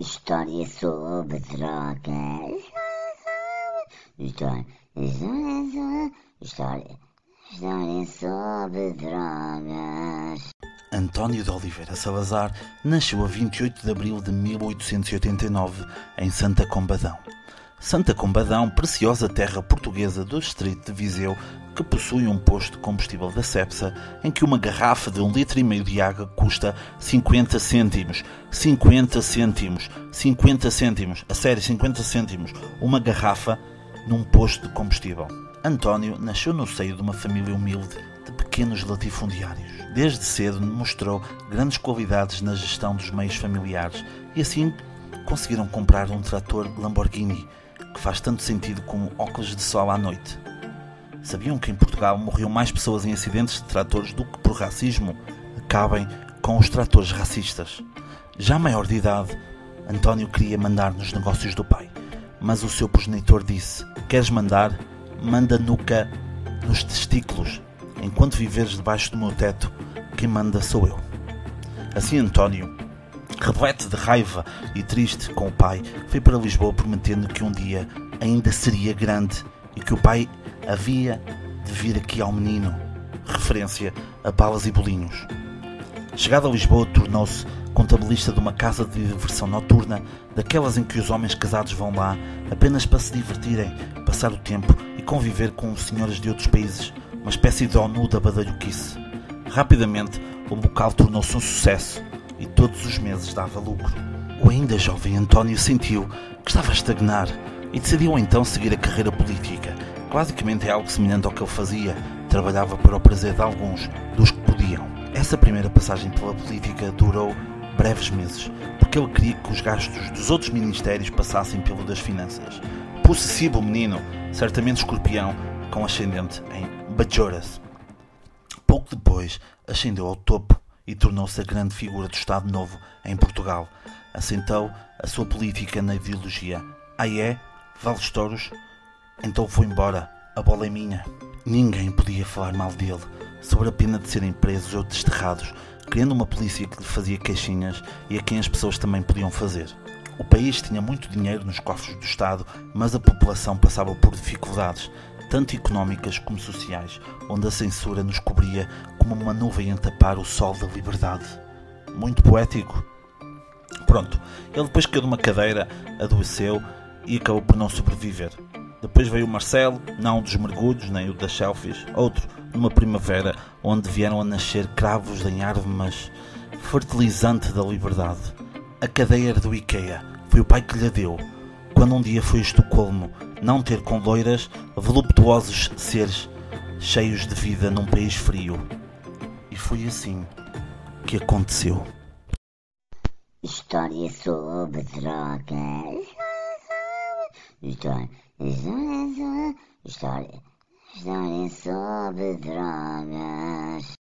História sobre drogas. História, história, história, história sobre drogas. António de Oliveira Salazar nasceu a 28 de abril de 1889 em Santa Combadão. Santa Combadão, preciosa terra portuguesa do distrito de Viseu, que possui um posto de combustível da Cepsa, em que uma garrafa de um litro e meio de água custa 50 cêntimos. 50 cêntimos. 50 cêntimos. A sério, 50 cêntimos. Uma garrafa num posto de combustível. António nasceu no seio de uma família humilde de pequenos latifundiários. Desde cedo mostrou grandes qualidades na gestão dos meios familiares e assim conseguiram comprar um trator Lamborghini que faz tanto sentido como óculos de sol à noite. Sabiam que em Portugal morriam mais pessoas em acidentes de tratores do que por racismo? Acabem com os tratores racistas. Já maior de idade, António queria mandar nos negócios do pai, mas o seu progenitor disse: Queres mandar? Manda nuca nos testículos. Enquanto viveres debaixo do meu teto, quem manda sou eu. Assim, António repleto de raiva e triste com o pai, foi para Lisboa prometendo que um dia ainda seria grande e que o pai havia de vir aqui ao menino. Referência a balas e bolinhos. Chegado a Lisboa, tornou-se contabilista de uma casa de diversão noturna, daquelas em que os homens casados vão lá apenas para se divertirem, passar o tempo e conviver com senhoras de outros países, uma espécie de ONU da badalhoquice. Rapidamente, o local tornou-se um sucesso e todos os meses dava lucro. O ainda jovem António sentiu que estava a estagnar e decidiu então seguir a carreira política. Basicamente é algo semelhante ao que ele fazia, trabalhava para o prazer de alguns, dos que podiam. Essa primeira passagem pela política durou breves meses, porque ele queria que os gastos dos outros ministérios passassem pelo das finanças. Possessivo menino, certamente escorpião, com ascendente em Bajoras. Pouco depois, ascendeu ao topo e tornou-se a grande figura do Estado Novo em Portugal. Assentou a sua política na ideologia. Aí é? Vale os touros? Então foi embora. A bola é minha. Ninguém podia falar mal dele, sobre a pena de serem presos ou desterrados, criando uma polícia que lhe fazia queixinhas e a quem as pessoas também podiam fazer. O país tinha muito dinheiro nos cofres do Estado, mas a população passava por dificuldades, tanto económicas como sociais, onde a censura nos cobria como uma nuvem a tapar o sol da liberdade. Muito poético. Pronto, ele depois caiu de uma cadeira, adoeceu e acabou por não sobreviver. Depois veio o Marcelo, não dos mergulhos, nem o das selfies, outro, numa primavera, onde vieram a nascer cravos em árvores fertilizante da liberdade. A cadeira do IKEA foi o pai que lhe deu, quando um dia foi a Estocolmo, não ter com loiras, voluptuosos seres, cheios de vida num país frio. E foi assim que aconteceu. História sobre drogas. História, história, história, história sobre drogas.